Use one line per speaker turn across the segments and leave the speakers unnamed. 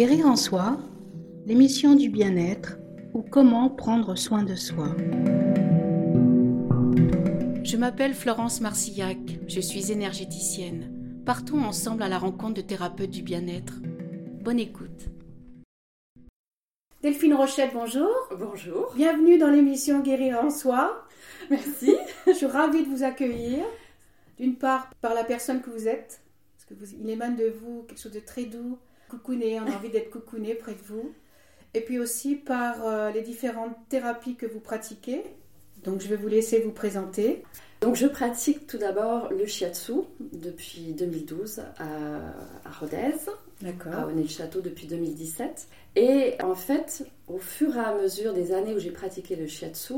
Guérir en soi, l'émission du bien-être ou comment prendre soin de soi. Je m'appelle Florence Marcillac, je suis énergéticienne. Partons ensemble à la rencontre de thérapeutes du bien-être. Bonne écoute. Delphine Rochette, bonjour.
Bonjour.
Bienvenue dans l'émission Guérir en soi.
Merci.
Je suis ravie de vous accueillir. D'une part, par la personne que vous êtes, parce que vous, il émane de vous quelque chose de très doux, coucouné, on a envie d'être coucouné près de vous. Et puis aussi par euh, les différentes thérapies que vous pratiquez. Donc je vais vous laisser vous présenter.
Donc je pratique tout d'abord le shiatsu depuis 2012 à, à Rodez,
D'accord.
à Honnay-le-Château depuis 2017. Et en fait, au fur et à mesure des années où j'ai pratiqué le shiatsu,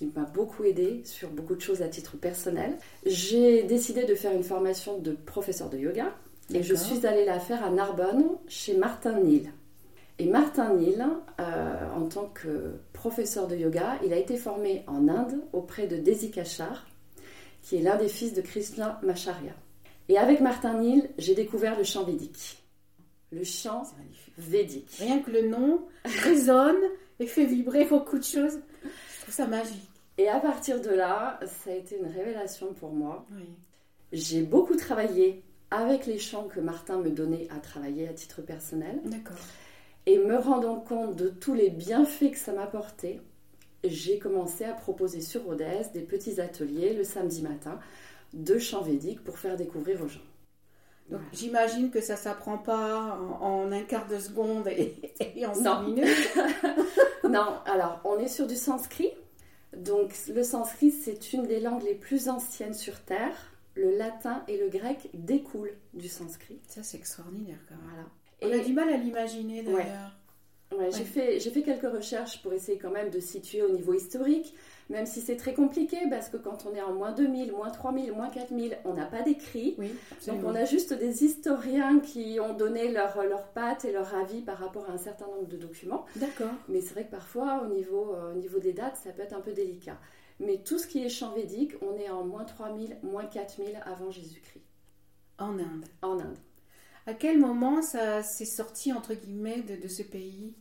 qui m'a beaucoup aidé sur beaucoup de choses à titre personnel, j'ai décidé de faire une formation de professeur de yoga. Et je suis allée la faire à Narbonne chez Martin Neal. Et Martin Neal, euh, en tant que professeur de yoga, il a été formé en Inde auprès de Desi Kachar, qui est l'un des fils de Krishna Macharya. Et avec Martin Neal, j'ai découvert le chant védique. Le chant védique.
Rien que le nom résonne et fait vibrer beaucoup de choses. Je trouve ça magique.
Et à partir de là, ça a été une révélation pour moi.
Oui.
J'ai beaucoup travaillé avec les chants que Martin me donnait à travailler à titre personnel.
D'accord.
Et me rendant compte de tous les bienfaits que ça m'apportait, j'ai commencé à proposer sur Rodez des petits ateliers le samedi matin de chants védiques pour faire découvrir aux gens.
Donc j'imagine que ça s'apprend pas en, en un quart de seconde et, et en cinq minutes.
Non, alors on est sur du sanskrit. Donc le sanskrit, c'est une des langues les plus anciennes sur Terre. Le latin et le grec découlent du sanskrit.
Ça c'est extraordinaire quand même.
Voilà.
On a du mal à l'imaginer d'ailleurs.
Ouais, j'ai
Ouais.
fait, j'ai fait quelques recherches pour essayer quand même de situer au niveau historique, même si c'est très compliqué parce que quand on est en moins 2000, moins 3000, moins 4000, on n'a pas d'écrit.
Oui,
Donc on a juste des historiens qui ont donné leur, leur patte et leur avis par rapport à un certain nombre de documents.
D'accord.
Mais c'est vrai que parfois, au niveau, euh, au niveau des dates, ça peut être un peu délicat. Mais tout ce qui est chant védique, on est en moins 3000, moins 4000 avant Jésus-Christ,
En Inde.
en Inde.
À quel moment ça s'est sorti entre guillemets de, de ce pays?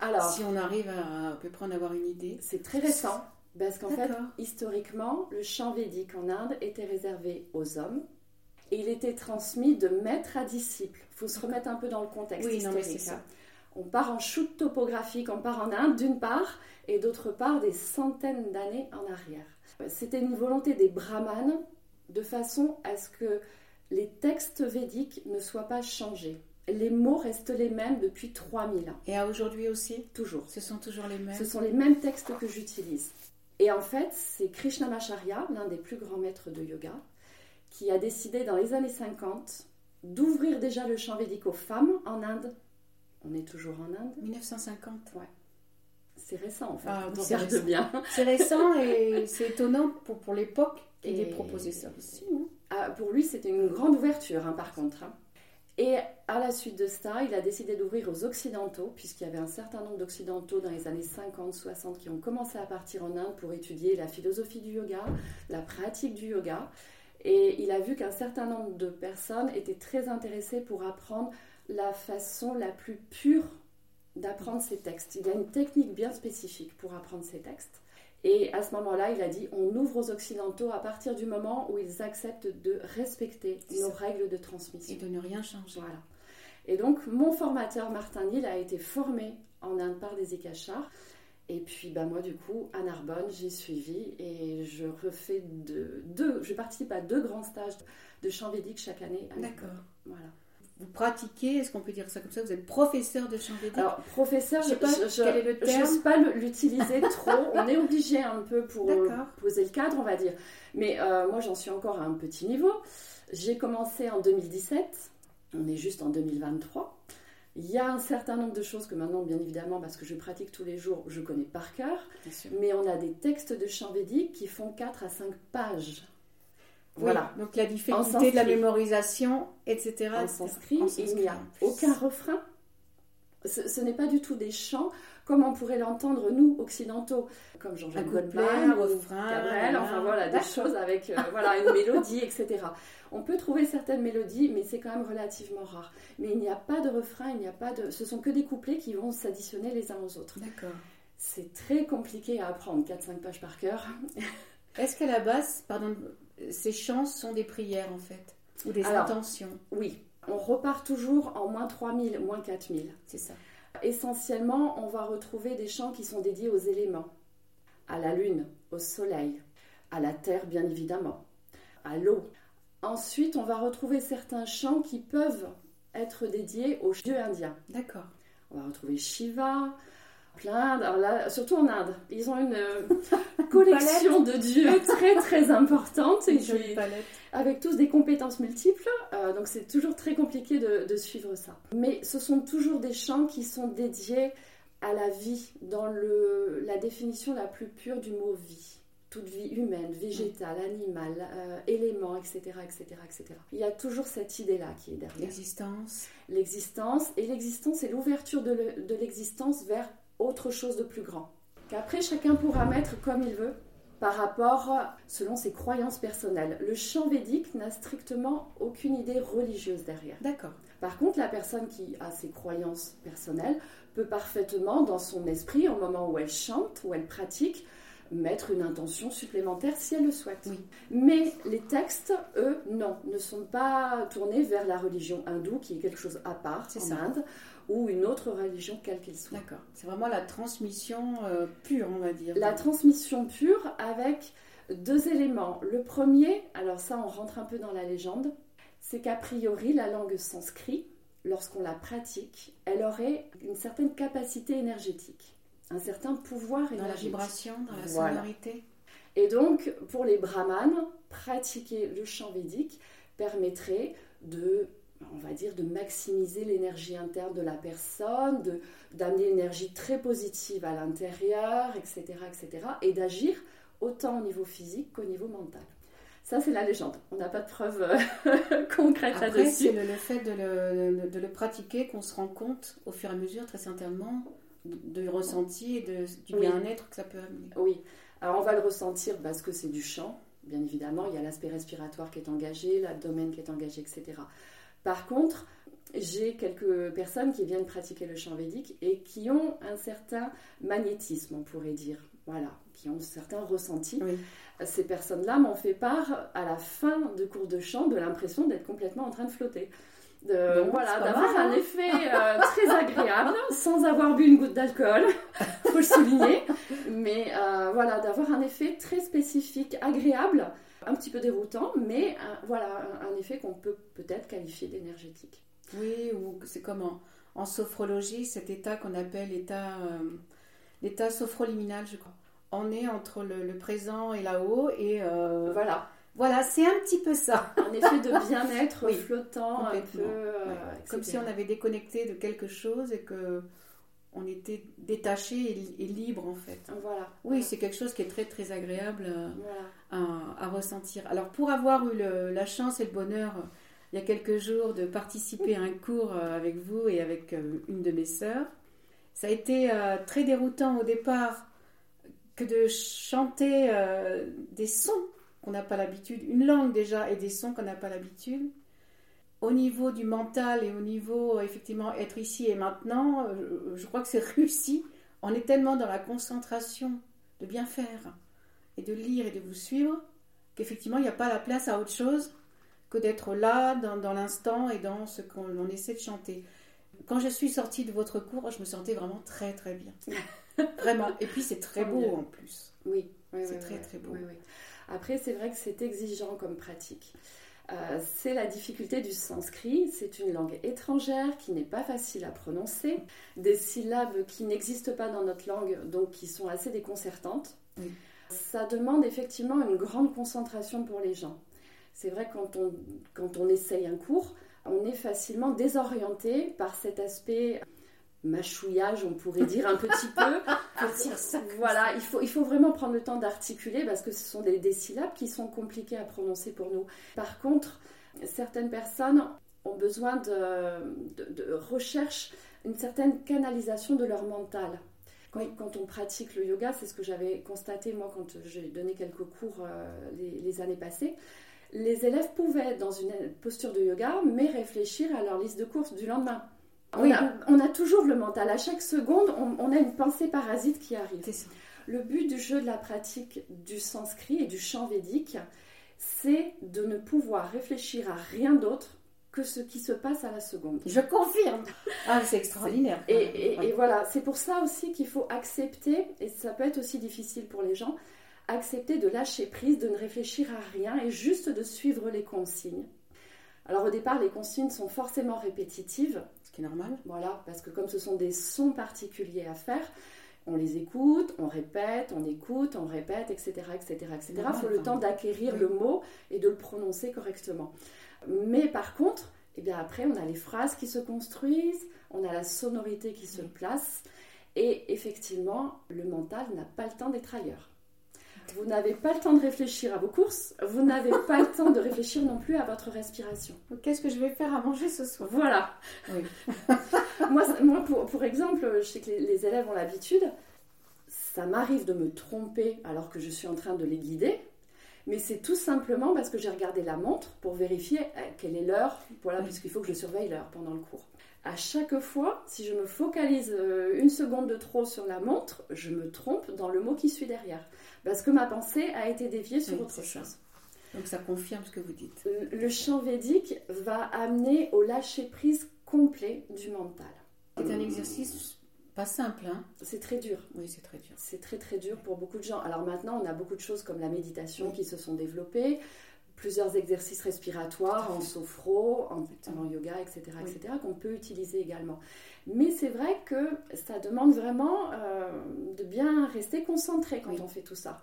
Alors,
Si on arrive à à peu près en avoir une idée.
c'est très récent, parce qu'en fait, historiquement, le chant védique en Inde était réservé aux hommes. Et il était transmis de maître à disciple. Il faut se remettre un peu dans le contexte
Oui, non, mais
historique.
c'est ça.
On part en shoot topographique, on part en Inde d'une part, et d'autre part des centaines d'années en arrière. C'était une volonté des brahmanes de façon à ce que les textes védiques ne soient pas changés. Les mots restent les mêmes depuis 3000 ans,
Et à aujourd'hui aussi?
Toujours.
Ce sont toujours les mêmes?
Ce sont les mêmes textes que j'utilise. Et en fait, c'est Krishnamacharya, l'un des plus grands maîtres de yoga, qui a décidé dans les années 50 d'ouvrir déjà le chant védique aux femmes en Inde. On est toujours en Inde.
1950.
C'est récent en fait,
Ah,
on regarde
récent.
bien.
C'est récent et c'est étonnant pour, pour l'époque qu'il ait proposé ça aussi. hein.
Ah, pour lui, c'était une grande ouverture, hein, par contre. hein. Et à la suite de ça, il a décidé d'ouvrir aux Occidentaux, puisqu'il y avait un certain nombre d'Occidentaux dans les années 50-60 qui ont commencé à partir en Inde pour étudier la philosophie du yoga, la pratique du yoga. Et il a vu qu'un certain nombre de personnes étaient très intéressées pour apprendre la façon la plus pure d'apprendre ces textes. Il y a une technique bien spécifique pour apprendre ces textes. Et à ce moment-là, il a dit on ouvre aux Occidentaux à partir du moment où ils acceptent de respecter nos règles de
Et
transmission.
de ne rien changer.
Voilà. Et donc, mon formateur Martin Neal a été formé en Inde par des Ikachars. Et puis, bah, moi, du coup, à Narbonne, j'ai suivi et je refais deux, deux, je participe à deux grands stages de chant védique chaque année.
D'accord.
Voilà.
Vous pratiquez, est-ce qu'on peut dire ça comme ça Vous êtes professeur de chant védique
Alors, professeur,
Je sais pas quel est le terme.
j'ose pas le- l'utiliser trop. On est obligé un peu pour euh, poser le cadre, on va dire. Mais euh, moi, j'en suis encore à un petit niveau. J'ai commencé en 2017. On est juste en 2023. Il y a un certain nombre de choses que maintenant, bien évidemment, parce que je pratique tous les jours, je connais par cœur. Mais on a des textes de chant védique qui font 4 à 5 pages.
Oui,
Voilà.
donc la difficulté de la mémorisation, etc.
Sanskrit,
En
il n'y a aucun refrain. Ce, n'est pas du tout des chants comme on pourrait l'entendre nous occidentaux, comme Jean-Jacques Goldman ou Cabrel, enfin voilà, des choses avec euh, voilà, une mélodie, etc. On peut trouver certaines mélodies, mais c'est quand même relativement rare. Mais il n'y a pas de refrain, il n'y a pas de. Ce sont que des couplets qui vont s'additionner les uns aux autres.
D'accord.
C'est très compliqué à apprendre, 4-5 pages par cœur.
Est-ce qu'à la base, pardon, ces chants sont des prières en fait Ou des intentions?
Oui, on repart toujours en moins 3000, moins 4000.
C'est ça.
Essentiellement, on va retrouver des chants qui sont dédiés aux éléments, à la lune, au soleil, à la terre bien évidemment, à l'eau. Ensuite, on va retrouver certains chants qui peuvent être dédiés aux dieux indiens.
D'accord.
On va retrouver Shiva, plein, alors là, surtout en Inde. Ils ont une euh, collection de dieux très très importante et avec tous des compétences multiples. Euh, donc c'est toujours très compliqué de, suivre ça. Mais ce sont toujours des chants qui sont dédiés à la vie dans le, la définition la plus pure du mot vie. Toute vie humaine, végétale, animale, euh, éléments, etc., etc., etc. Il y a toujours cette idée-là qui est derrière.
L'existence.
L'existence. Et l'existence, c'est l'ouverture de l'existence vers autre chose de plus grand. Qu'après, chacun pourra mettre comme il veut par rapport selon ses croyances personnelles. Le chant védique n'a strictement aucune idée religieuse derrière.
D'accord.
Par contre, la personne qui a ses croyances personnelles peut parfaitement, dans son esprit, au moment où elle chante, où elle pratique, mettre une intention supplémentaire si elle le souhaite.
Oui.
Mais les textes, eux, non, ne sont pas tournés vers la religion hindoue, qui est quelque chose à part en Inde, ou une autre religion, quelle qu'elle soit.
D'accord. C'est vraiment la transmission euh, pure, on va dire.
La transmission pure avec deux éléments. Le premier, alors ça, on rentre un peu dans la légende, c'est qu'a priori, la langue sanskrit, lorsqu'on la pratique, elle aurait une certaine capacité énergétique, un certain pouvoir énergétique.
Dans la vibration, dans la sonorité.
Et donc, pour les brahmanes, pratiquer le chant védique permettrait de on va dire, de maximiser l'énergie interne de la personne, de, d'amener une énergie très positive à l'intérieur, etc., etc., et d'agir autant au niveau physique qu'au niveau mental. Ça, c'est la légende. On n'a pas de preuves euh, concrètes là-dessus.
C'est le, fait de le, de le pratiquer qu'on se rend compte au fur et à mesure, très certainement, du ressenti et de, du bien-être que ça peut amener.
Oui. Alors, on va le ressentir parce que c'est du chant, bien évidemment. Il y a l'aspect respiratoire qui est engagé, l'abdomen qui est engagé, etc. Par contre, j'ai quelques personnes qui viennent pratiquer le chant védique et qui ont un certain magnétisme, on pourrait dire. Voilà, qui ont un certain ressenti. Ces personnes-là m'ont fait part, à la fin de cours de chant, de l'impression d'être complètement en train de flotter. De, voilà, d'avoir un hein. effet euh, très agréable sans avoir bu une goutte d'alcool, faut le souligner, mais euh, voilà, d'avoir un effet très spécifique, agréable, un petit peu déroutant, mais euh, voilà, un, effet qu'on peut peut-être qualifier d'énergétique.
Oui, ou c'est comme en, sophrologie, cet état qu'on appelle l'état, euh, l'état sophroliminal, je crois. On est entre le, présent et là-haut, et
euh, voilà.
Voilà, c'est un petit peu ça.
Un effet de bien-être flottant, un peu.
Comme si on avait déconnecté de quelque chose et que on était détaché et, libre en fait.
Voilà.
Oui, c'est quelque chose qui est très très agréable euh, à, ressentir. Alors pour avoir eu la chance et le bonheur euh, il y a quelques jours de participer à un cours euh, avec vous et avec une de mes sœurs, ça a été très déroutant au départ que de chanter des sons qu'on n'a pas l'habitude, une langue déjà et des sons qu'on n'a pas l'habitude au niveau du mental et au niveau, effectivement, être ici et maintenant, euh, je crois que c'est réussi. On est tellement dans la concentration de bien faire et de lire et de vous suivre qu'effectivement, il n'y a pas la place à autre chose que d'être là, dans, l'instant et dans ce qu'on essaie de chanter. Quand je suis sortie de votre cours, je me sentais vraiment très très bien. vraiment. Et puis c'est très beau en plus.
Oui,
c'est très très beau.
Après, c'est vrai que c'est exigeant comme pratique. Euh, c'est la difficulté du sanskrit. C'est une langue étrangère qui n'est pas facile à prononcer, des syllabes qui n'existent pas dans notre langue, donc qui sont assez déconcertantes. Ça demande effectivement une grande concentration pour les gens. C'est vrai quand on, quand on essaye un cours, on est facilement désorienté par cet aspect mâchouillage, on pourrait dire un petit peu. voilà, il faut, il faut vraiment prendre le temps d'articuler parce que ce sont des, syllabes qui sont compliquées à prononcer pour nous. Par contre, certaines personnes ont besoin de, de, recherche, une certaine canalisation de leur mental. Quand, on pratique le yoga, c'est ce que j'avais constaté moi quand j'ai donné quelques cours euh, les, années passées. Les élèves pouvaient, dans une posture de yoga, mais réfléchir à leur liste de courses du lendemain. On, a, toujours le mental. À chaque seconde, on, a une pensée parasite qui arrive. Le but du jeu de la pratique du sanskrit et du chant védique, c'est de ne pouvoir réfléchir à rien d'autre que ce qui se passe à la seconde.
Je confirme. Ah, c'est extraordinaire.
Et, voilà, c'est pour ça aussi qu'il faut accepter, et ça peut être aussi difficile pour les gens, accepter de lâcher prise, de ne réfléchir à rien et juste de suivre les consignes. Alors au départ, les consignes sont forcément répétitives.
Ce qui est normal.
Voilà, parce que comme ce sont des sons particuliers à faire, on les écoute, on répète, on écoute, on répète, etc. etc., etc. Il faut le temps d'acquérir le mot et de le prononcer correctement. Mais par contre, eh bien après, on a les phrases qui se construisent, on a la sonorité qui se place, et effectivement, le mental n'a pas le temps d'être ailleurs. Vous n'avez pas le temps de réfléchir à vos courses, vous n'avez pas le temps de réfléchir non plus à votre respiration.
Qu'est-ce que je vais faire à manger ce soir?
Voilà. moi, moi pour, exemple, je sais que les élèves ont l'habitude, ça m'arrive de me tromper alors que je suis en train de les guider, mais c'est tout simplement parce que j'ai regardé la montre pour vérifier euh, quelle est l'heure, voilà, puisqu'il faut que je surveille l'heure pendant le cours. À chaque fois, si je me focalise euh, une seconde de trop sur la montre, je me trompe dans le mot qui suit derrière, parce que ma pensée a été déviée sur autre chose.
Donc ça confirme ce que vous dites.
Le chant védique va amener au lâcher prise complet du mental.
C'est un exercice pas simple, hein
C'est très dur.
Oui, c'est très dur.
C'est très très dur pour beaucoup de gens. Alors maintenant, on a beaucoup de choses comme la méditation qui se sont développées, plusieurs exercices respiratoires en sophro, en, yoga, etc., etc., qu'on peut utiliser également. Mais c'est vrai que ça demande vraiment euh, de bien rester concentré quand on fait tout ça.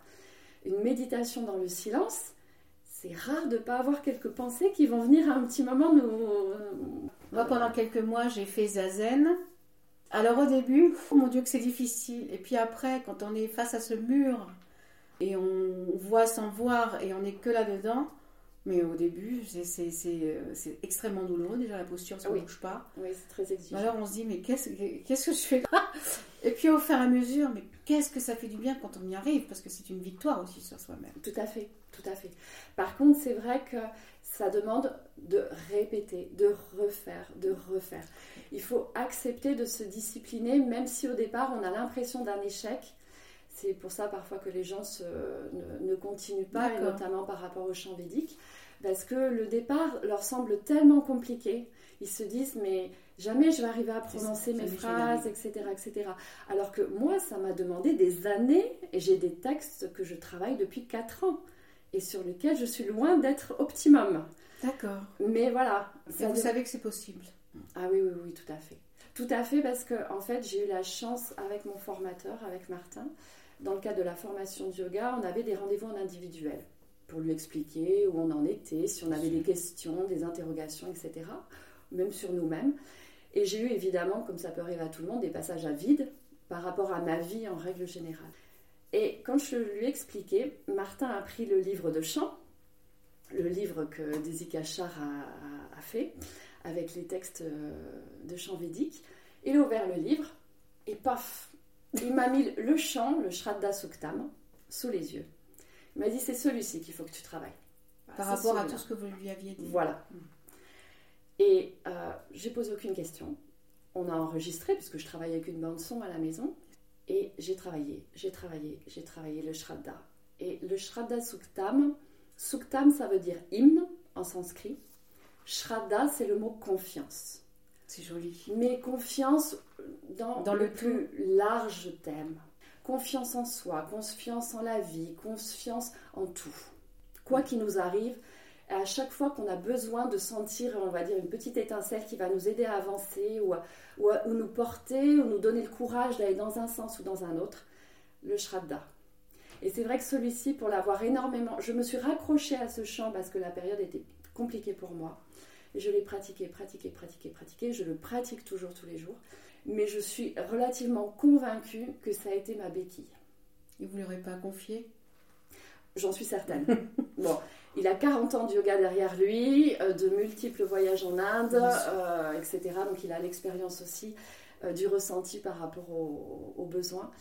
Une méditation dans le silence, c'est rare de ne pas avoir quelques pensées qui vont venir à un petit moment nous...
Moi, pendant quelques mois, j'ai fait zazen. Alors au début, oh mon Dieu que c'est difficile. Et puis après, quand on est face à ce mur et on voit sans voir et on n'est que là-dedans, mais au début, c'est extrêmement douloureux. Déjà, la posture, ça ne bouge pas.
Oui, c'est très exigeant.
Alors, on se dit, mais qu'est-ce que je fais là? Et puis, au fur et à mesure, mais qu'est-ce que ça fait du bien quand on y arrive? Parce que c'est une victoire aussi sur soi-même.
Tout à fait, tout à fait. Par contre, c'est vrai que ça demande de répéter, de refaire, de refaire. Il faut accepter de se discipliner, même si au départ on a l'impression d'un échec. C'est pour ça parfois que les gens ne, continuent pas, notamment par rapport au chant védique, parce que le départ leur semble tellement compliqué. Ils se disent mais jamais je vais arriver à prononcer mes phrases, etc., etc. Alors que moi, ça m'a demandé des années et j'ai des textes que je travaille depuis 4 ans et sur lequel je suis loin d'être optimum.
D'accord.
Mais voilà.
vous savez que c'est possible.
Ah oui, oui, oui, tout à fait. Tout à fait, parce que en fait, j'ai eu la chance avec mon formateur, avec Martin, dans le cadre de la formation de yoga, on avait des rendez-vous en individuel pour lui expliquer où on en était, si on avait des questions, des interrogations, etc., même sur nous-mêmes. Et j'ai eu évidemment, comme ça peut arriver à tout le monde, des passages à vide par rapport à ma vie en règle générale. Et quand je lui ai expliqué, Martin a pris le livre de chant, le livre que Desi Kachar a, fait, avec les textes euh, de chant védique. Il a ouvert le livre et paf, il m'a mis le chant, le Shraddha Suktam, sous les yeux. Il m'a dit c'est celui-ci qu'il faut que tu travailles.
Par rapport à tout ce que vous lui aviez dit.
Voilà. Et euh, j'ai posé aucune question. On a enregistré, puisque je travaille avec une bande son à la maison. Et j'ai travaillé, j'ai travaillé, j'ai travaillé le Shraddha. Et le Shraddha Suktam, Suktam ça veut dire hymne en sanskrit. Shraddha c'est le mot confiance.
C'est joli.
Mais confiance dans, dans le, plus large thème. Confiance en soi, confiance en la vie, confiance en tout. Quoi qu'il nous arrive, à chaque fois qu'on a besoin de sentir, on va dire, une petite étincelle qui va nous aider à avancer ou, ou, nous porter ou nous donner le courage d'aller dans un sens ou dans un autre, le Shraddha. Et c'est vrai que celui-ci, pour l'avoir énormément, je me suis raccrochée à ce chant parce que la période était compliquée pour moi. Je l'ai pratiqué, pratiqué, pratiqué, pratiqué. Je le pratique toujours tous les jours. Mais je suis relativement convaincue que ça a été ma béquille.
Et vous ne l'aurez pas confié?
J'en suis certaine. bon, Il a 40 ans de yoga derrière lui, euh, de multiples voyages en Inde, euh, etc. Donc il a l'expérience aussi euh, du ressenti par rapport aux, aux besoins.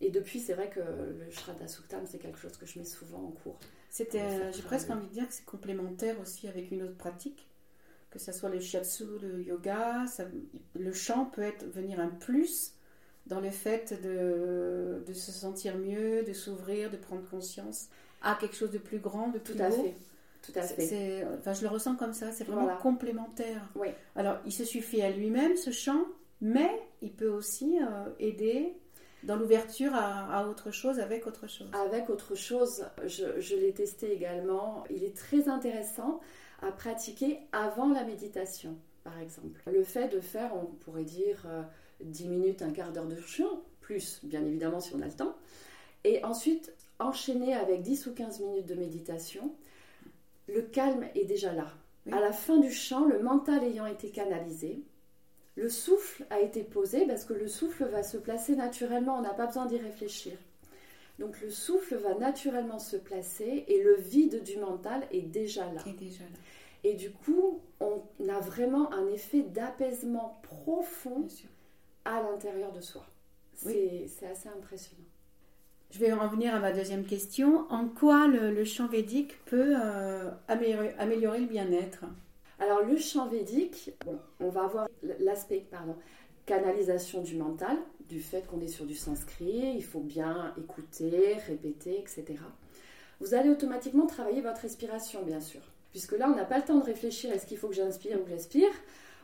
Et depuis, c'est vrai que le Shraddha Suktam, c'est quelque chose que je mets souvent en cours.
C'était, j'ai presque envie de dire que c'est complémentaire aussi avec une autre pratique, que ce soit le shiatsu, le yoga, ça- le chant peut être venir un plus dans le fait de, de se sentir mieux, de s'ouvrir, de prendre conscience à quelque chose de plus grand, de
Tout
plus
à
beau.
fait. Tout à fait.
enfin, je le ressens comme ça, c'est vraiment
Voilà.
complémentaire.
Oui.
Alors, il se suffit à lui-même, ce chant, mais il peut aussi euh, aider dans l'ouverture à, à autre chose avec autre chose.
Avec autre chose, je, je l'ai testé également. Il est très intéressant à pratiquer avant la méditation, par exemple. Le fait de faire, on pourrait dire, euh, 10 minutes, un quart d'heure de chant, plus bien évidemment si on a le temps, et ensuite enchaîner avec 10 ou 15 minutes de méditation, le calme est déjà là.
Oui.
À la fin du chant, le mental ayant été canalisé, le souffle a été posé parce que le souffle va se placer naturellement, on n'a pas besoin d'y réfléchir. Donc le souffle va naturellement se placer et le vide du mental est déjà là.
Est déjà là,
Et du coup, on a vraiment un effet d'apaisement profond à l'intérieur de soi. C'est
Oui.
assez impressionnant.
Je vais en venir à ma deuxième question. En quoi le, le chant védique peut euh, améliorer, améliorer le bien-être?
Alors le chant védique, bon, on va avoir l'aspect pardon, canalisation du mental, du fait qu'on est sur du sanskrit, il faut bien écouter, répéter, etc. Vous allez automatiquement travailler votre respiration, bien sûr, puisque là on n'a pas le temps de réfléchir est-ce qu'il faut que j'inspire ou que j'expire?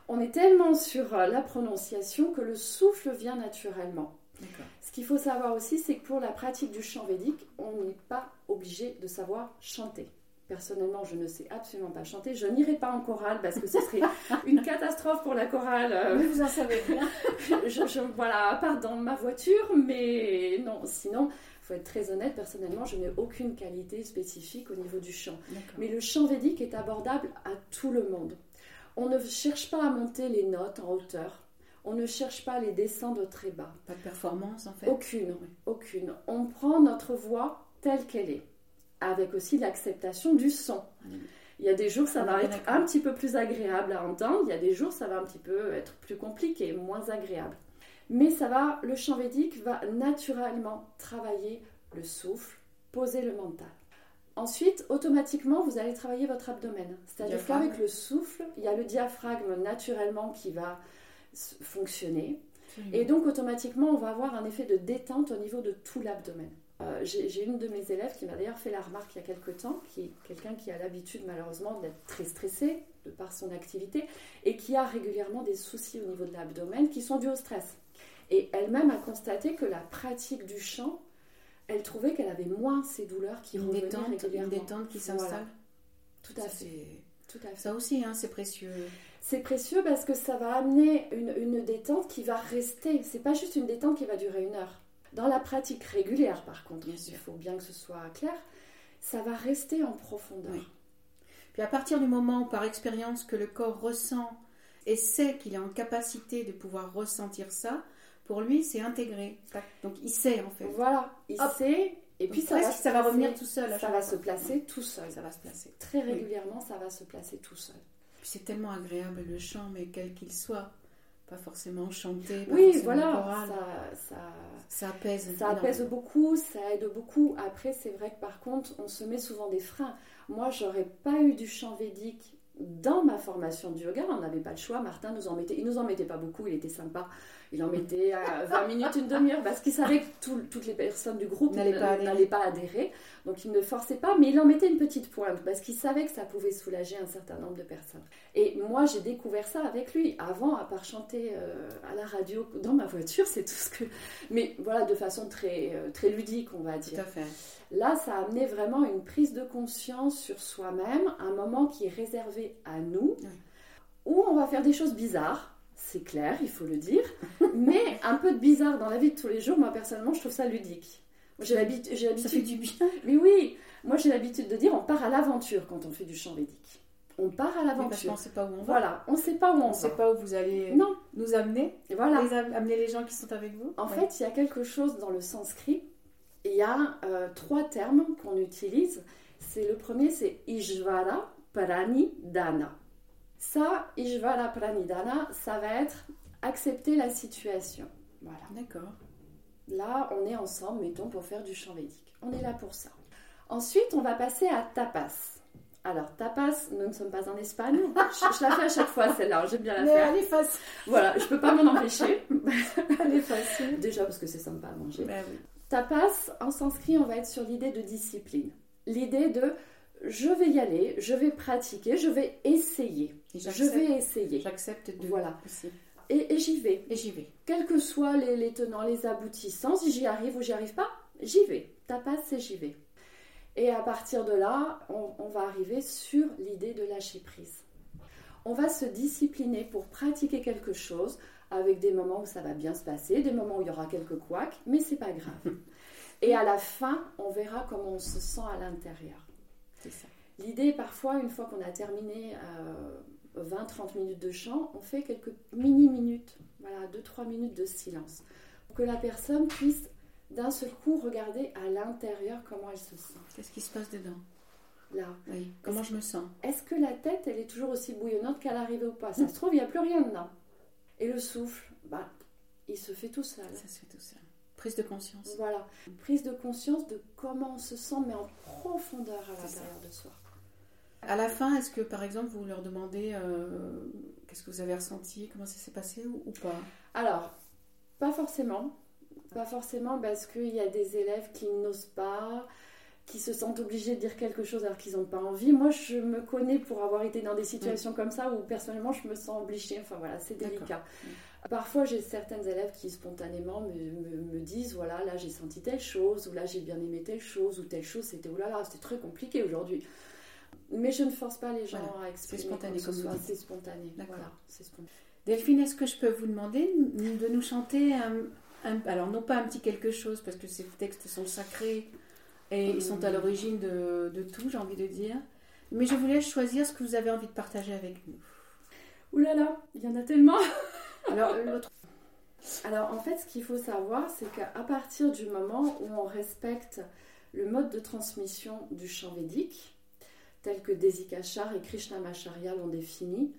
On est tellement sur euh, la prononciation que le souffle vient naturellement. Ce qu'il faut savoir aussi, c'est que pour la pratique du chant védique, on n'est pas obligé de savoir chanter. Personnellement, je ne sais absolument pas chanter. Je n'irai pas en chorale parce que ce serait une catastrophe pour la chorale.
Vous en savez rien.
je, je- voilà, à part dans ma voiture, mais non, sinon, il faut être très honnête, personnellement, je n'ai aucune qualité spécifique au niveau du chant. Mais le chant védique est abordable à tout le monde. On ne cherche pas à monter les notes en hauteur. On ne cherche pas à les descendre très bas.
Pas de performance en fait.
Aucune,
Oui.
aucune. On prend notre voix telle qu'elle est, avec aussi l'acceptation du son. Il y a des jours, ça
On
va être un petit peu plus agréable à entendre. Il y a des jours, ça va un petit peu être plus compliqué, moins agréable. Mais ça va, le chant védique va naturellement travailler le souffle, poser le mental. Ensuite, automatiquement, vous allez travailler votre abdomen. C'est-à-dire qu'avec le souffle, il y a le diaphragme naturellement qui va fonctionner.
Absolument.
Et donc automatiquement, on va avoir un effet de détente au niveau de tout l'abdomen. Euh, J'ai une de mes élèves qui m'a d'ailleurs fait la remarque il y a quelques temps, qui est quelqu'un qui a l'habitude malheureusement d'être très stressé de par son activité et qui a régulièrement des soucis au niveau de l'abdomen qui sont dus au stress. Et elle-même a constaté que la pratique du chant, elle trouvait qu'elle avait moins ces douleurs qui
une
revenaient
détente, une
régulièrement.
détente qui
Voilà.
s'installe.
Tout à fait. Tout à fait.
Ça aussi, hein, c'est précieux.
C'est précieux parce que ça va amener une, une détente qui va rester. C'est pas juste une détente qui va durer une heure. Dans la pratique régulière, par contre,
Bien
il
sûr.
faut bien que ce soit clair, ça va rester en profondeur.
Oui. Puis à partir du moment où, par expérience, que le corps ressent et sait qu'il est en capacité de pouvoir ressentir ça, pour lui, c'est intégré. Donc il sait en fait.
Voilà, il
Hop.
sait, et puis
Donc,
ça va,
ça va revenir tout seul.
Ça va se placer tout seul.
Ça va se placer.
Très
Oui.
régulièrement, ça va se placer tout seul.
C'est tellement agréable le chant, mais quel qu'il soit. Pas forcément chanté. pas
Oui,
forcément
voilà, ça, ça,
Ça apaise.
Ça apaise beaucoup, ça aide beaucoup. Après, c'est vrai que par contre, on se met souvent des freins. Moi, j'aurais pas eu du chant védique dans ma formation de yoga. On n'avait pas le choix. Martin nous en mettait. Il nous en mettait pas beaucoup. Il était sympa. Il en mettait à 20 minutes, une demi-heure, parce qu'il savait que tout- toutes les personnes du groupe
N'allaient pas adhérer.
n'allaient pas adhérer. Donc, il ne forçait pas, mais il en mettait une petite pointe, parce qu'il savait que ça pouvait soulager un certain nombre de personnes. Et moi, j'ai découvert ça avec lui. Avant, à part chanter euh, à la radio dans ma voiture, c'est tout ce que. Mais voilà, de façon très, euh, très ludique, on va
Tout
dire.
à fait.
Là, ça a amené vraiment une prise de conscience sur soi-même, un moment qui est réservé à nous,
Oui.
où on va faire des choses bizarres. C'est clair, il faut le dire, mais un peu de bizarre dans la vie de tous les jours. Moi, personnellement, je trouve ça ludique. J'ai l'habitude, j'ai
Ça fait du bien.
mais oui, moi j'ai l'habitude de dire on part à l'aventure quand on fait du chant védique. On part à
Oui, parce qu'on
l'aventure.
ne sait pas où on va.
Voilà, on ne sait pas où on,
On ne
va.
sait pas où vous allez
Non,
nous amener.
et voilà.
Les am- amener les gens qui sont avec vous.
En
Ouais.
fait, il y a quelque chose dans le sanskrit. Il y a euh, trois termes qu'on utilise. C'est le premier, c'est Ishvara Pranidhana. Ça, Ishvara Pranidhana, ça va être accepter la situation. Voilà.
D'accord.
Là, on est ensemble, mettons, pour faire du chant védique. On est là pour ça. Ensuite, on va passer à tapas. Alors, tapas, nous ne sommes pas en Espagne. Je, je la fais à chaque fois, celle-là. J'aime bien la
Mais
faire.
elle est facile.
Voilà, je peux pas m'en empêcher.
Elle est facile.
Déjà parce que c'est sympa à manger.
Ben oui.
Tapas, en sanskrit, on va être sur l'idée de discipline. L'idée de je vais y aller, je vais pratiquer, je vais essayer. Je vais essayer.
J'accepte de.
Voilà.
Aussi.
Et, et j'y vais.
Et j'y vais.
Quels que soient les, les tenants, les aboutissants, si j'y arrive ou j'y arrive pas, j'y vais. Tapas, c'est j'y vais. Et à partir de là, on, on va arriver sur l'idée de lâcher prise. On va se discipliner pour pratiquer quelque chose avec des moments où ça va bien se passer, des moments où il y aura quelques couacs, mais c'est pas grave. Et à la fin, on verra comment on se sent à l'intérieur.
C'est ça.
L'idée, parfois, une fois qu'on a terminé euh, 20-30 minutes de chant, on fait quelques mini-minutes, voilà, 2-3 minutes de silence, pour que la personne puisse d'un seul coup regarder à l'intérieur comment elle se sent.
Qu'est-ce qui se passe dedans?
Là,
Oui. Comment je me sens?
Est-ce que la tête, elle est toujours aussi bouillonnante qu'à l'arrivée ou pas? Ça se trouve, il n'y a plus rien dedans. Et le souffle, bah, il se fait tout seul.
Ça se fait tout seul. Prise de conscience.
Voilà, prise de conscience de comment on se sent, mais en profondeur à l'intérieur de soi.
À la fin, est-ce que par exemple vous leur demandez euh, qu'est-ce que vous avez ressenti, comment ça s'est passé ou, ou pas?
Alors, pas forcément. Pas forcément parce qu'il y a des élèves qui n'osent pas, qui se sentent obligés de dire quelque chose alors qu'ils n'ont pas envie. Moi, je me connais pour avoir été dans des situations comme ça où personnellement je me sens obligée. Enfin voilà, c'est délicat. Parfois, j'ai certaines élèves qui spontanément me, me- me disent voilà, là j'ai senti telle chose, ou là j'ai bien aimé telle chose, ou telle chose, c'était oh là là, c'était très compliqué aujourd'hui. Mais je ne force pas les gens
Voilà,
à exprimer
spontané,
quoi que ce
comme
soit. C'est spontané. Voilà, c'est spontané.
Delphine, est-ce que je peux vous demander de nous chanter un, un- alors non pas un petit quelque chose parce que ces textes sont sacrés et ils sont à l'origine de, de tout, j'ai envie de dire, mais je vous laisse choisir ce que vous avez envie de partager avec nous.
Ouh là là, il y en a tellement
Alors l'autre,
Alors en fait, ce qu'il faut savoir, c'est qu'à partir du moment où on respecte le mode de transmission du chant védique, tel que Desikachar et Krishnamacharya l'ont défini,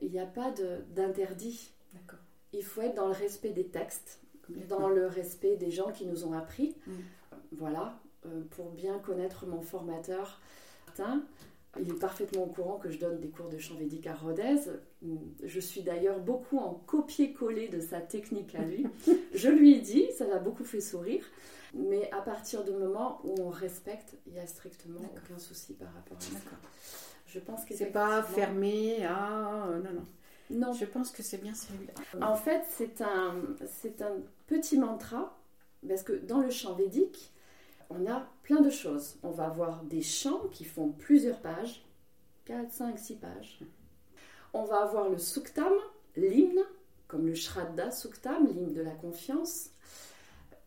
il n'y a pas d'interdit.
d'accord.
Il faut être dans le respect des textes, dans le respect des gens qui nous ont appris.
Mm.
Voilà, euh, pour bien connaître mon formateur. Il est parfaitement au courant que je donne des cours de chant védique à Rodez. Je suis d'ailleurs beaucoup en copier-coller de sa technique à lui. je lui ai dit, ça l'a beaucoup fait sourire. Mais à partir du moment où on respecte, il n'y a strictement aucun souci par rapport à ça.
D'accord.
Je pense que
C'est pas fermé à euh, non non.
Non,
Je pense que c'est bien celui-là.
En fait, c'est un, c'est un petit mantra, parce que dans le chant védique, on a plein de choses. On va avoir des chants qui font plusieurs pages, 4, 5, 6 pages. On va avoir le suktam, l'hymne, comme le Shraddha Suktam, l'hymne de la confiance.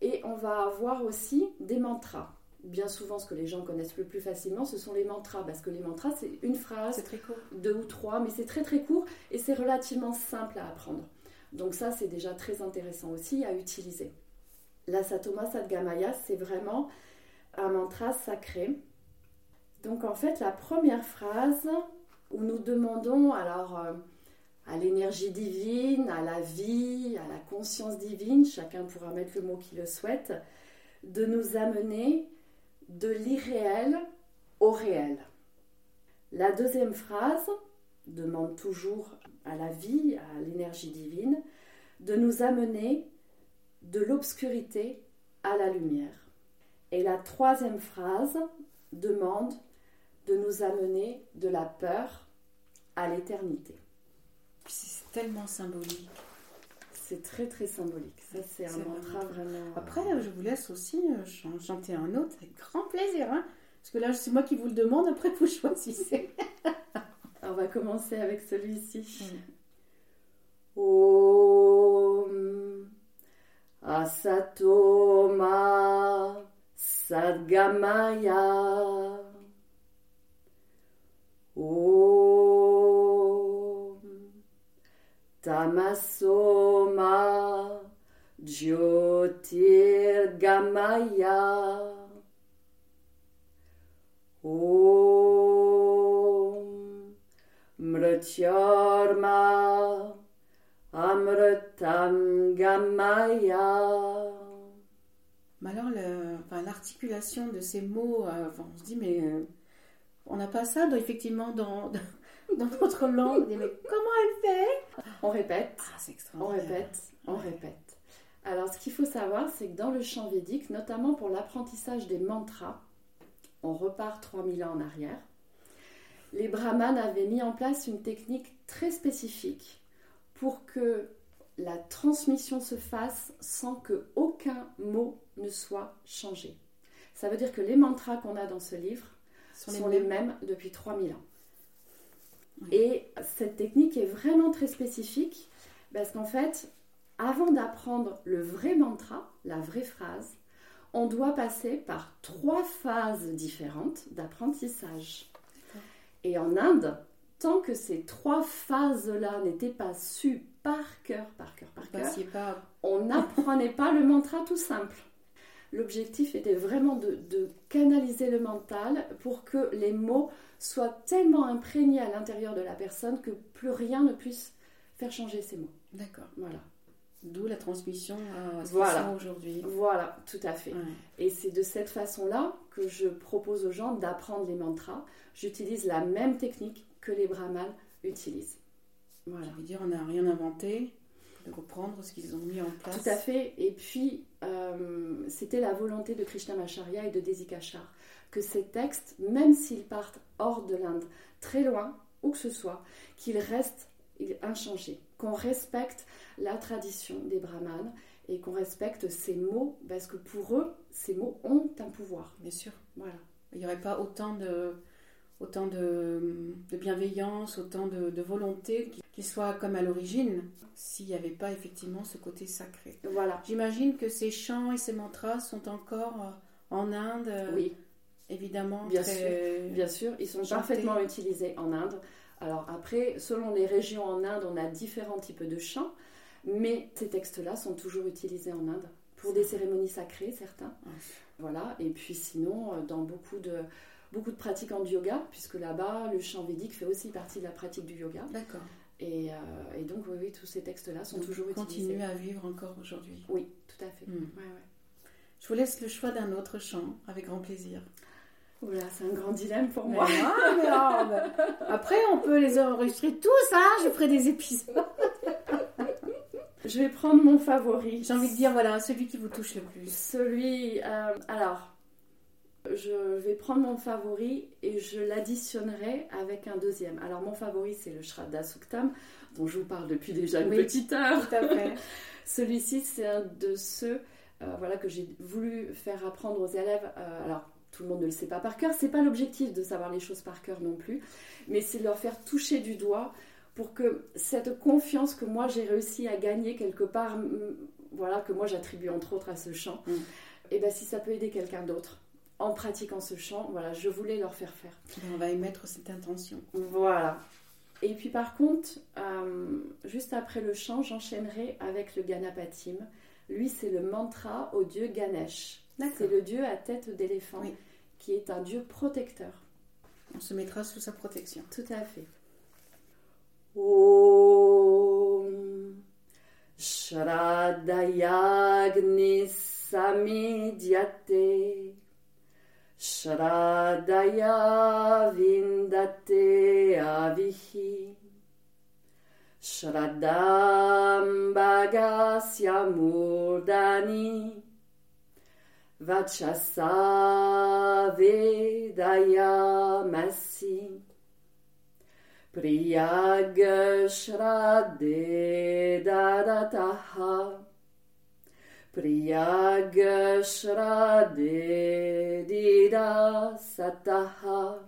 Et on va avoir aussi des mantras. Bien souvent, ce que les gens connaissent le plus facilement, ce sont les mantras, parce que les mantras, c'est une phrase
très court.
deux ou trois, mais c'est très très court et c'est relativement simple à apprendre. Donc ça, c'est déjà très intéressant aussi à utiliser. La Satoma Sadgamaya, c'est vraiment un mantra sacré. Donc en fait, la première phrase où nous demandons alors euh, à l'énergie divine, à la vie, à la conscience divine, chacun pourra mettre le mot qu'il le souhaite, de nous amener de l'irréel au réel. La deuxième phrase demande toujours à la vie, à l'énergie divine, de nous amener de l'obscurité à la lumière. Et la troisième phrase demande de nous amener de la peur à l'éternité.
C'est tellement symbolique.
C'est très très symbolique. Ça, c'est un mantra
vraiment-
vraiment.
Après, euh, je vous laisse aussi euh, chan- chanter un autre avec grand plaisir. hein. Parce que là, c'est moi qui vous le demande, après vous choisissez.
On va commencer avec celui-ci. Om Asatoma Sadgamaya Om Tamasoma Jyotirgamaya Om Mrityorma Amritam Gamaya.
Mais alors, enfin, l'articulation de ces mots, euh, enfin, on se dit, mais euh, on n'a pas ça dans- effectivement dans, dans notre langue. Mais comment elle fait?
On répète,
Ah, c'est
on
extraordinaire.
répète, on
Ouais.
répète. Alors, ce qu'il faut savoir, c'est que dans le chant védique, notamment pour l'apprentissage des mantras, on repart 3000 ans en arrière, les brahmanes avaient mis en place une technique très spécifique pour que la transmission se fasse sans que aucun mot ne soit changé. Ça veut dire que les mantras qu'on a dans ce livre sont, les, mêmes depuis 3000 ans.
Oui.
Et cette technique est vraiment très spécifique parce qu'en fait, avant d'apprendre le vrai mantra, la vraie phrase, on doit passer par trois phases différentes d'apprentissage. Et en Inde, tant que ces trois phases-là n'étaient pas sues par cœur, par cœur, par cœur, on n'apprenait pas le mantra tout simple. L'objectif était vraiment de, de canaliser le mental pour que les mots soient tellement imprégnés à l'intérieur de la personne que plus rien ne puisse faire changer ces mots.
D'accord.
Voilà.
D'où la transmission à ce qu'ils
Voilà.
aujourd'hui.
Voilà, tout à fait.
Ouais.
Et c'est de cette façon-là que je propose aux gens d'apprendre les mantras. J'utilise la même technique que les brahmanes utilisent. Voilà.
Je veux dire, on n'a rien inventé, de reprendre ce qu'ils ont mis en place.
Tout à fait. Et puis, euh, c'était la volonté de Krishnamacharya et de Desikachar que ces textes, même s'ils partent hors de l'Inde, très loin, où que ce soit, qu'ils restent inchangés, qu'on respecte la tradition des brahmanes et qu'on respecte ces mots, parce que pour eux, ces mots ont un pouvoir.
Bien sûr.
Voilà.
Il n'y aurait pas autant de, autant de, de bienveillance, autant de, de volonté qui, soit comme à l'origine, s'il n'y avait pas effectivement ce côté sacré.
Voilà.
J'imagine que ces chants et ces mantras sont encore euh, en Inde, euh,
Oui,
évidemment,
Bien
très...
bien sûr, ils sont parfaitement utilisés en Inde. Alors après, selon les régions en Inde, on a différents types de chants, mais ces textes-là sont toujours utilisés en Inde pour des cérémonies sacrées, certains.
Ouais.
Voilà. Et puis sinon, euh, dans beaucoup de beaucoup de pratiquants de yoga, puisque là-bas, le chant védique fait aussi partie de la pratique du yoga.
D'accord.
Et, euh, et donc, oui, oui, tous ces textes-là sont
Donc,
toujours utilisés.
à vivre encore aujourd'hui.
Oui, tout à fait.
Hmm.
Ouais, ouais.
Je vous laisse le choix d'un autre chant, avec grand plaisir.
Oula, c'est un grand dilemme pour
Mais
moi.
non, mais non, Après, on peut les enregistrer tous, hein Je ferai des épisodes.
Je vais prendre mon favori.
J'ai envie de dire, voilà, celui qui vous touche le plus.
Celui. euh, alors, je vais prendre mon favori et je l'additionnerai avec un deuxième. Alors, mon favori, c'est le Shraddha Suktam, dont je vous parle depuis déjà une
Oui.
petite heure. Celui-ci, c'est un de ceux euh, voilà, que j'ai voulu faire apprendre aux élèves. Euh, alors, tout le monde ne le sait pas par cœur. C'est pas l'objectif de savoir les choses par cœur non plus, mais c'est de leur faire toucher du doigt pour que cette confiance que moi j'ai réussi à gagner quelque part, voilà, que moi j'attribue entre autres à ce chant,
Mm.
et ben si ça peut aider quelqu'un d'autre en pratiquant ce chant, voilà, je voulais leur faire faire.
On va émettre cette intention.
Voilà. Et puis par contre, euh, juste après le chant, j'enchaînerai avec le Ganapatim. Lui, c'est le mantra au dieu Ganesh. C'est le dieu à tête d'éléphant,
Oui.
qui est un dieu protecteur.
On se mettra sous sa protection.
Tout à fait. Om Samidyate Shraddaya Vindate Avihi. Shraddam Bhagasya Murdani. Vachasa Shradde Darataha Priyag Dida Sataha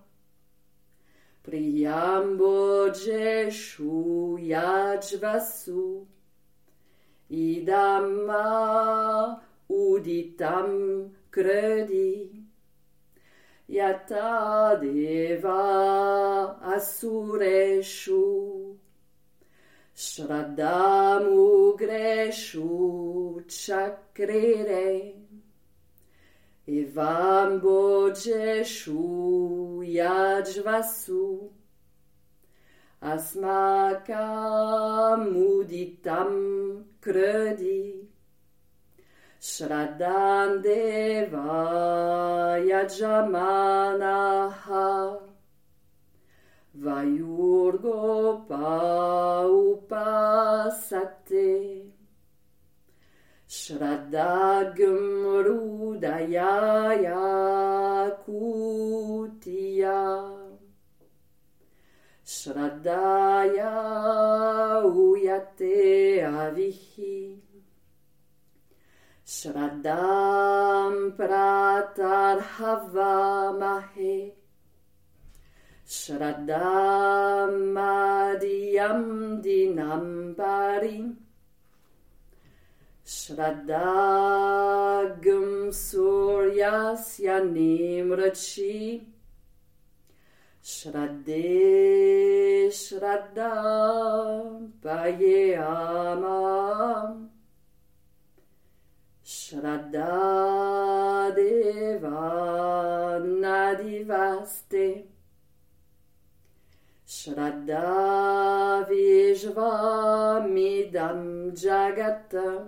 Priyambojeshu Yajvasu Idamma Uditam Kredi Yata Deva Asureshu Svadamu čakrire i vam bođešu jađvasu asmaka muditam kredi Shradan deva yajamanaha Vaiurgo pau pasate Shradagam rudayaya kutiya uyate avihi Shradam pratarhavamahe Shraddhamadiyam dinampari Shraddhagam suryasya nimrachi Shraddhe Shraddha Payama. Shraddha Deva Nadivaste. Shraddha Vishvamidam Jagata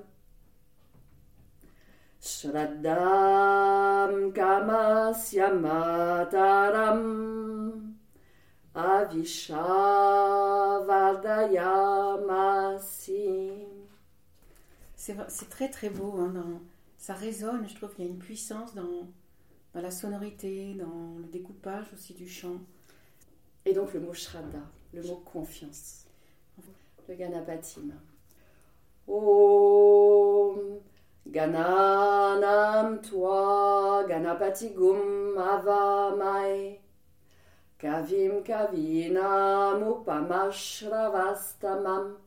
Shraddham Kamasya Mataram Avishavardayamasi.
C'est c'est très très beau, hein, ça résonne, je trouve qu'il y a une puissance dans la sonorité, dans le découpage aussi du chant.
Et donc le mot Shraddha, le mot confiance. Le Ganapatim. Om Gananam Twa Ganapatigum Avamai Kavim Kavinam Upamashravastamam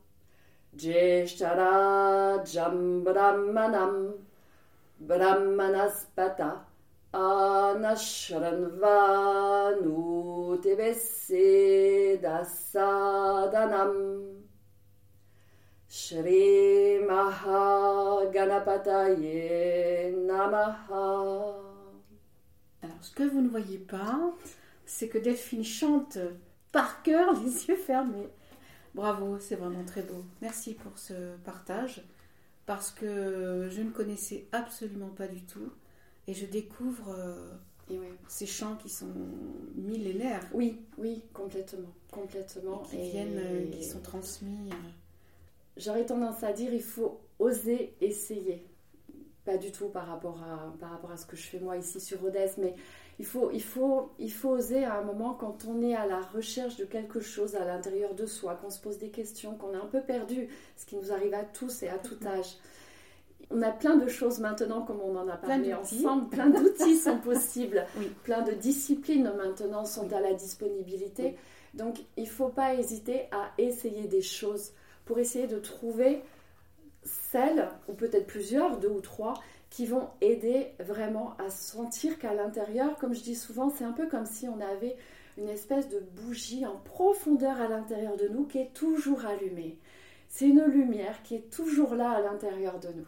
Jeshtarajam Brahmanam Brahmanaspata Anashranvanu Dasadanam Shri Mahaganapataye Namaha.
Alors, ce que vous ne voyez pas, c'est que Delphine chante par cœur, les yeux fermés. Bravo, c'est vraiment très beau. Merci pour ce partage, parce que je ne connaissais absolument pas du tout, et je découvre euh,
Et
ces chants qui sont millénaires,
oui, oui, complètement, complètement.
et qui
Et
viennent, euh, qui sont transmis. euh.
J'aurais tendance à dire il faut oser essayer. Pas du tout par rapport à, par rapport à ce que je fais moi ici sur Rodez, mais il faut, il, faut, il faut oser à un moment quand on est à la recherche de quelque chose à l'intérieur de soi, qu'on se pose des questions, qu'on est un peu perdu, ce qui nous arrive à tous et à tout âge. On a plein de choses maintenant, comme on en a
Plein
parlé
d'outils.
ensemble, plein d'outils sont possibles,
Oui.
plein de disciplines maintenant sont à la disponibilité.
Oui.
Donc il ne faut pas hésiter à essayer des choses pour essayer de trouver celles, ou peut-être plusieurs, deux ou trois, qui vont aider vraiment à sentir qu'à l'intérieur, comme je dis souvent, c'est un peu comme si on avait une espèce de bougie en profondeur à l'intérieur de nous qui est toujours allumée. C'est une lumière qui est toujours là à l'intérieur de nous.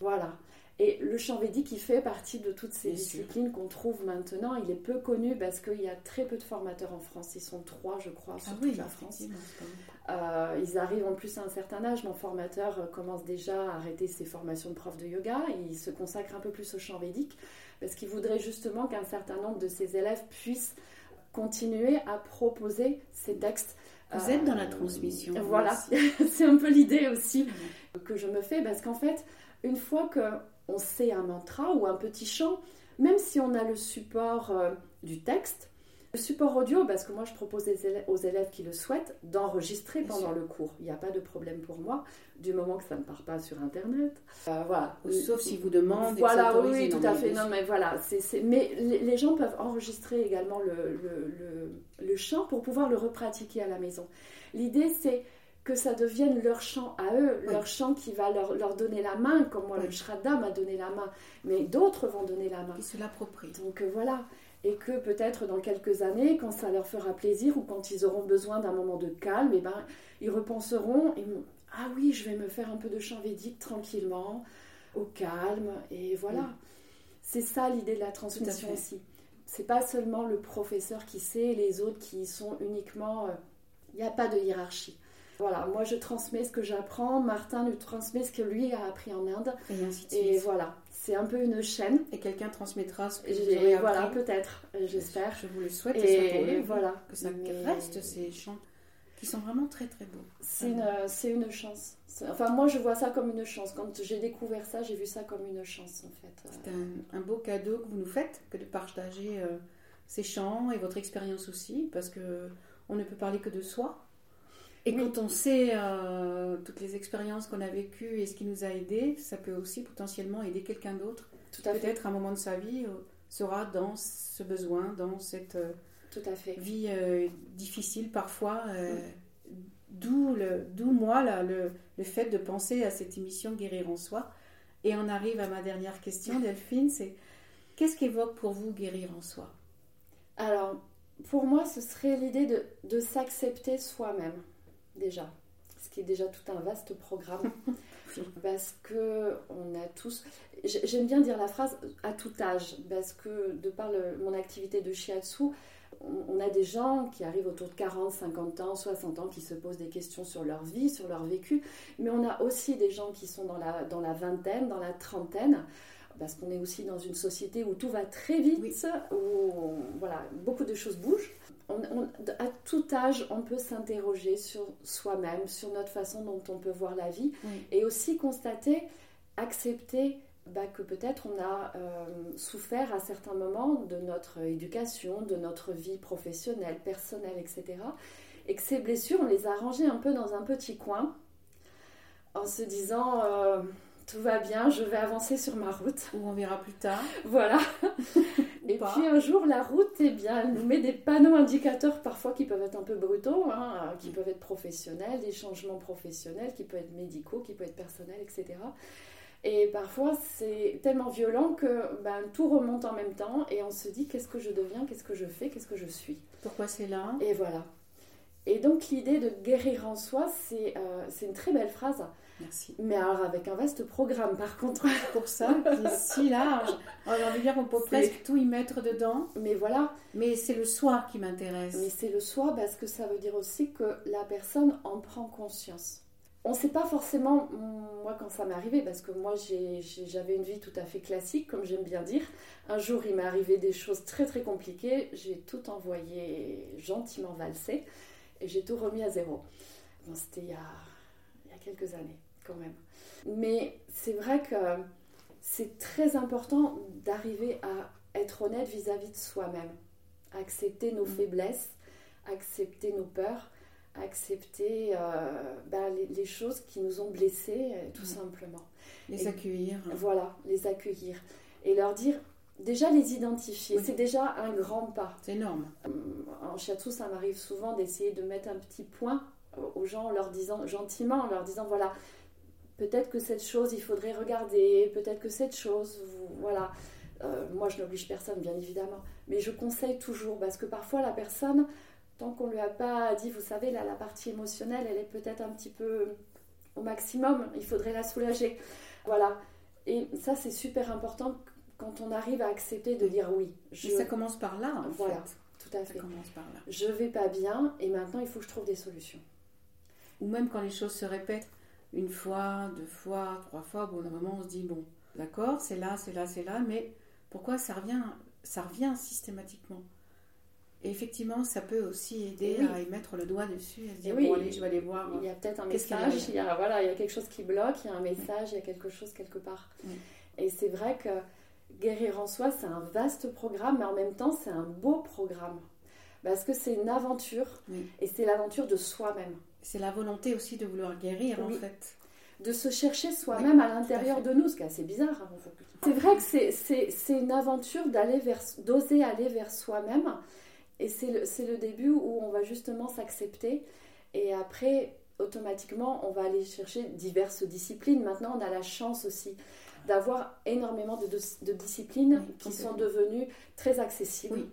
Voilà. Et le chant védique, il fait partie de toutes ces
Bien
disciplines qu'on trouve maintenant. Il est peu connu parce qu'il y a très peu de formateurs en France. Ils sont trois, je crois, sur
Ah
toute
oui,
la France. Euh, ils arrivent en plus à un certain âge. Mon formateur euh, commence déjà à arrêter ses formations de prof de yoga. Il se consacre un peu plus au chant védique parce qu'il voudrait justement qu'un certain nombre de ses élèves puissent continuer à proposer ces textes.
Vous
Euh,
êtes dans la transmission. vous
Voilà, c'est un peu l'idée aussi que je me fais parce qu'en fait, une fois que on sait un mantra ou un petit chant, même si on a le support euh, du texte, le support audio, parce que moi je propose aux élèves, qui le souhaitent d'enregistrer pendant le cours. Il n'y a pas de problème pour moi, du moment que ça ne part pas sur Internet. Euh, voilà.
Sauf si vous demandez.
Voilà, oui, tout à fait. Non, mais voilà, mais les, les gens peuvent enregistrer également le, le, le- le chant pour pouvoir le repratiquer à la maison. L'idée, c'est que ça devienne leur chant à eux,
Oui.
leur chant qui va leur, leur donner la main, comme moi
Oui.
le Shraddha m'a donné la main, mais d'autres vont donner la main.
Qui se l'approprient.
Donc euh, voilà, et que peut-être dans quelques années, quand ça leur fera plaisir ou quand ils auront besoin d'un moment de calme, et ben, ils repenseront et vont, ah oui, je vais me faire un peu de chant védique tranquillement, au calme, et voilà. C'est ça l'idée de la transmission aussi. C'est pas seulement le professeur qui sait les autres qui sont uniquement. Il n'y a pas de hiérarchie. Voilà, moi je transmets ce que j'apprends, Martin nous transmet ce que lui a appris en Inde.
Et ainsi de
Et
suite.
voilà, c'est un peu une chaîne.
Et quelqu'un transmettra ce que vous
J'ai-
aurez appris.
Voilà, peut-être, j'espère.
Je vous le souhaite, et, lui,
voilà.
que ça
Mais
reste ces chants qui sont vraiment très très beaux.
C'est une, c'est une chance. Enfin, moi je vois ça comme une chance. Quand j'ai découvert ça, j'ai vu ça comme une chance en fait.
C'est un, un beau cadeau que vous nous faites, que de partager euh, ces chants et votre expérience aussi, parce que on ne peut parler que de soi. Et
Oui.
quand on sait euh, toutes les expériences qu'on a vécues et ce qui nous a aidés, ça peut aussi potentiellement aider quelqu'un d'autre.
Tout à fait.
Peut-être un moment de sa vie euh, sera dans ce besoin, dans cette euh,
Tout à fait.
vie euh, difficile parfois. euh, D'où le, d'où moi là, le, le fait de penser à cette émission Guérir en soi. Et on arrive à ma dernière question, Delphine, c'est qu'est-ce qu'évoque pour vous guérir en soi?
Alors, pour moi, ce serait l'idée de, de s'accepter soi-même, déjà. Ce qui est déjà tout un vaste programme. Parce que on a tous. j'ai- J'aime bien dire la phrase à tout âge, parce que de par le- mon activité de shiatsu, on, a des gens qui arrivent autour de 40, 50 ans, 60 ans, qui se posent des questions sur leur vie, sur leur vécu, mais on a aussi des gens qui sont dans la, dans la vingtaine, dans la trentaine, parce qu'on est aussi dans une société où tout va très vite,
Oui.
où voilà, beaucoup de choses bougent. On- on- à tout âge, on peut s'interroger sur soi-même, sur notre façon dont on peut voir la vie,
Oui.
et aussi constater, accepter bah, que peut-être on a euh, souffert à certains moments de notre éducation, de notre vie professionnelle, personnelle, etc. Et que ces blessures, on les a rangées un peu dans un petit coin, en se disant euh, tout va bien, je vais avancer sur ma route.
Ou on verra plus tard.
Voilà. Et
pas.
puis un jour, la route, eh bien, elle nous met des panneaux indicateurs parfois qui peuvent être un peu brutaux, hein, euh, qui peuvent être professionnels, des changements professionnels, qui peuvent être médicaux, qui peuvent être personnels, etc. Et parfois, c'est tellement violent que ben, tout remonte en même temps et on se dit qu'est-ce que je deviens, qu'est-ce que je fais, qu'est-ce que je suis?
Pourquoi c'est là?
Et voilà. Et donc l'idée de guérir en soi, c'est euh, c'est une très belle phrase,
Merci.
mais alors avec un vaste programme par contre.
Pour ça, qui est si large, j'ai envie de dire qu'on peut presque tout y mettre dedans,
Mais voilà,
mais c'est le soi qui m'intéresse.
Mais c'est le soi parce que ça veut dire aussi que la personne en prend conscience. On ne sait pas forcément, moi quand ça m'est arrivé, parce que moi j'avais une vie tout à fait classique, comme j'aime bien dire. Un jour il m'est arrivé des choses très très compliquées, j'ai tout envoyé gentiment valser et j'ai tout remis à zéro. Bon, C'était il y a quelques années quand même. Mais c'est vrai que c'est très important d'arriver à être honnête vis-à-vis de soi-même, accepter nos
Mm.
faiblesses, accepter nos peurs, accepter euh, ben, les, les choses qui nous ont blessés, euh, tout
Mm.
simplement.
Les
Et-
accueillir.
Voilà, les accueillir et leur dire, déjà les identifier,
Oui.
c'est déjà un grand pas.
C'est énorme.
En shiatsu, ça m'arrive souvent d'essayer de mettre un petit point aux gens en leur disant gentiment, en leur disant voilà, peut-être que cette chose il faudrait regarder, peut-être que cette chose, vous- voilà. Euh, moi je n'oblige personne bien évidemment, mais je conseille toujours parce que parfois la personne, tant qu'on lui a pas dit, vous savez là la partie émotionnelle, elle est peut-être un petit peu au maximum, il faudrait la soulager, voilà. Et ça c'est super important quand on arrive à accepter de dire oui. Je,
Et ça commence par là, en
Voilà.
fait.
tout à
Ça
fait.
commence par là.
Je vais pas bien et maintenant il faut que je trouve des solutions.
Ou même quand les choses se répètent une fois, deux fois, trois fois, d'un moment, on se dit bon, d'accord, c'est là, c'est là, c'est là, mais pourquoi ça revient, ça revient systématiquement? Et effectivement, ça peut aussi aider
Oui.
à y mettre le doigt dessus et se dire
oui.
bon, allez, je vais aller voir.
Il y a peut-être un message, il y a, voilà, il y a quelque chose qui bloque, il y a un message, il y a quelque chose quelque part. Et c'est vrai que guérir en soi, c'est un vaste programme, mais en même temps, c'est un beau programme. Parce que c'est une aventure, et c'est l'aventure de soi-même.
C'est la volonté aussi de vouloir guérir,
Oui.
en fait.
De se chercher soi-même à l'intérieur de nous, ce qui est assez bizarre. hein. C'est vrai que c'est- une aventure d'aller vers, d'oser aller vers soi-même. Et c'est le, début où on va justement s'accepter. Et après, automatiquement, on va aller chercher diverses disciplines. Maintenant, on a la chance aussi d'avoir énormément de, de- de disciplines
Oui,
qui sont devenues très accessibles.
Oui.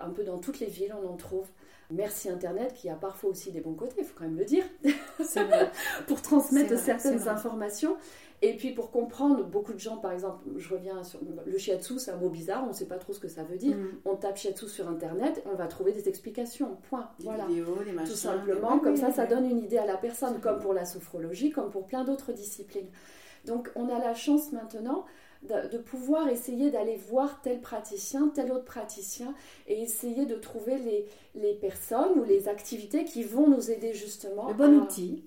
Un peu dans toutes les villes, on en trouve. Merci Internet qui a parfois aussi des bons côtés, il faut quand même le dire,
vrai.
pour transmettre
vrai,
certaines informations. Et puis pour comprendre, beaucoup de gens, par exemple, je reviens sur le shiatsu, c'est un mot bizarre, on ne sait pas trop ce que ça veut dire.
Mm.
On tape shiatsu sur Internet, on va trouver des explications, point.
Des
Voilà.
vidéos, des machins.
Tout simplement,
Oui,
comme
oui,
ça,
oui,
ça donne une idée à la personne, comme pour la sophrologie, comme pour plein d'autres disciplines. Donc, on a la chance maintenant de, de pouvoir essayer d'aller voir tel praticien, tel autre praticien, et essayer de trouver les, les personnes ou les activités qui vont nous aider justement
Le bon
à,
outil.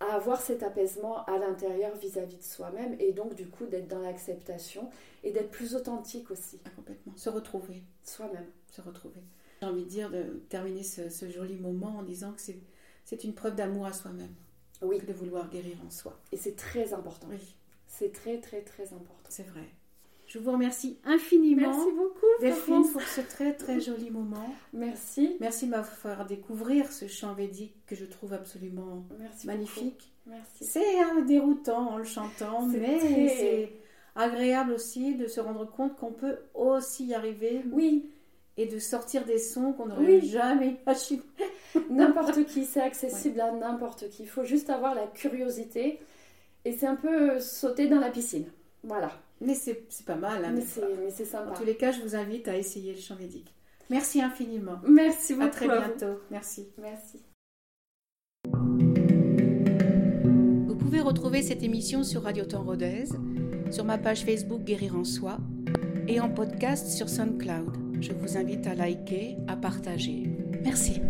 à avoir cet apaisement à l'intérieur vis-à-vis de soi-même, et donc du coup d'être dans l'acceptation et d'être plus authentique aussi,
Ah, complètement. Se retrouver.
soi-même.
Se retrouver. J'ai envie de dire, de terminer ce, ce joli moment en disant que c'est, c'est une preuve d'amour à soi-même.
Oui,
Que de vouloir guérir en soi.
et c'est très important.
Oui,
C'est très très très important.
c'est vrai. Je vous remercie infiniment.
Merci beaucoup,
Delphine, pour ce très très joli moment.
Merci.
Merci de m'avoir découvrir ce chant védique que je trouve absolument
Merci
magnifique.
beaucoup. Merci.
C'est déroutant en le chantant, mais
très-
c'est agréable aussi de se rendre compte qu'on peut aussi y arriver
Oui,
et de sortir des sons qu'on n'aurait
Oui.
jamais imaginés.
n'importe qui, c'est accessible à n'importe qui. Il faut juste avoir la curiosité et c'est un peu sauter dans la piscine. Voilà.
Mais c'est c'est pas mal. hein,
mais c'est c'est
En
sympa.
tous les cas, je vous invite à essayer le chant védique. Merci infiniment.
Merci beaucoup.
À très
vous.
bientôt. Merci.
Merci.
Vous pouvez retrouver cette émission sur Radio Temps Rodez, sur ma page Facebook Guérir en Soi et en podcast sur SoundCloud. Je vous invite à liker, à partager. Merci.